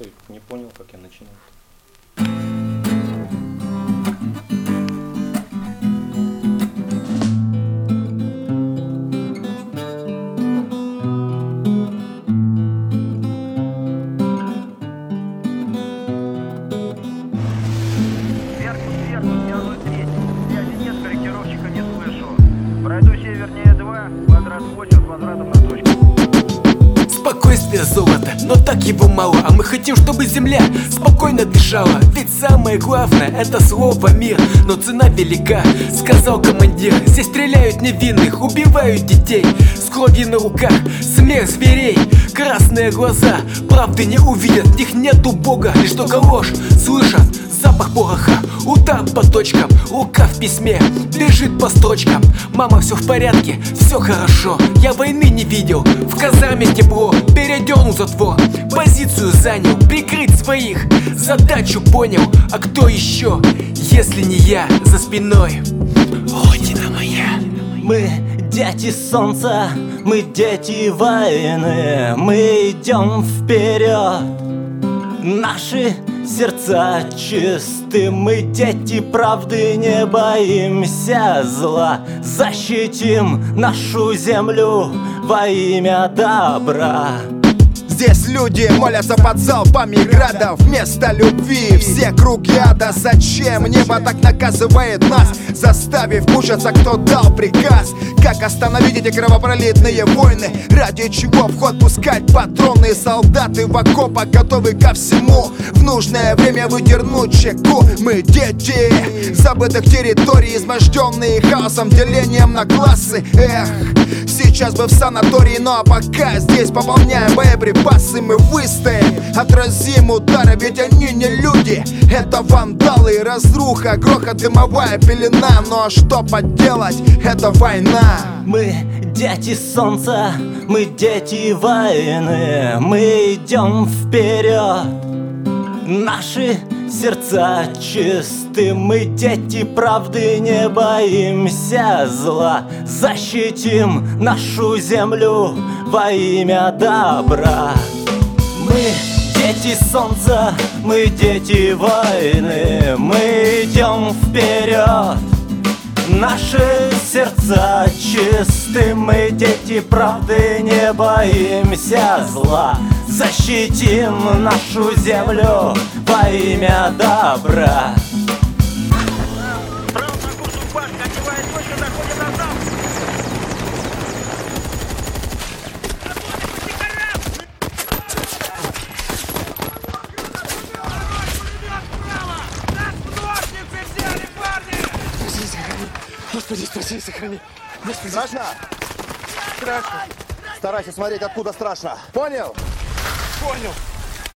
Никто не понял, как я начинал. Золото, но так его мало. А мы хотим, чтобы земля спокойно дышала. Ведь самое главное это слово мир Но цена велика, сказал командир. Здесь стреляют невинных, убивают детей. С кровью на руках, смех зверей. Красные глаза, правды не увидят. В них нету бога, лишь только ложь Слышат запах пороха Удар по точкам, рука в письме Бежит по строчкам. Мама, все в порядке, все хорошо. Я войны не видел, в казарме тепло. Передернул затвор, позицию занял Прикрыть своих, задачу понял А кто еще, если не я За спиной? Родина моя Мы дети солнца, мы дети войны, мы идем вперед. Наши сердца чисты, мы дети правды, не боимся зла. Защитим нашу землю во имя добра. Здесь люди молятся под залпами града Вместо любви все круги ада Зачем небо так наказывает нас? Заставив мучаться, кто дал приказ? Как остановить эти кровопролитные войны? Ради чего в ход пускать патроны? Солдаты в окопах готовы ко всему. В нужное время выдернуть чеку. Мы дети забытых территорий Изможденные хаосом, делением на классы. Эх, сейчас бы в санатории Ну а пока здесь пополняем боеприпасы Мы выстоим, отразим удары Ведь они не люди, это вандалы и разруха Грохот, дымовая пелена. Ну а что поделать, это война. Мы дети солнца, мы дети войны, мы идем вперед. Наши сердца чисты, мы дети правды, не боимся зла. Защитим нашу землю во имя добра. Мы дети солнца, мы дети войны, мы идем вперед. Наши сердца чисты, мы дети правды, не боимся зла. Защитим нашу землю во имя добра. Господи, спаси, сохрани. Господи. Страшно? Страшно Старайся смотреть, откуда страшно Понял? Понял.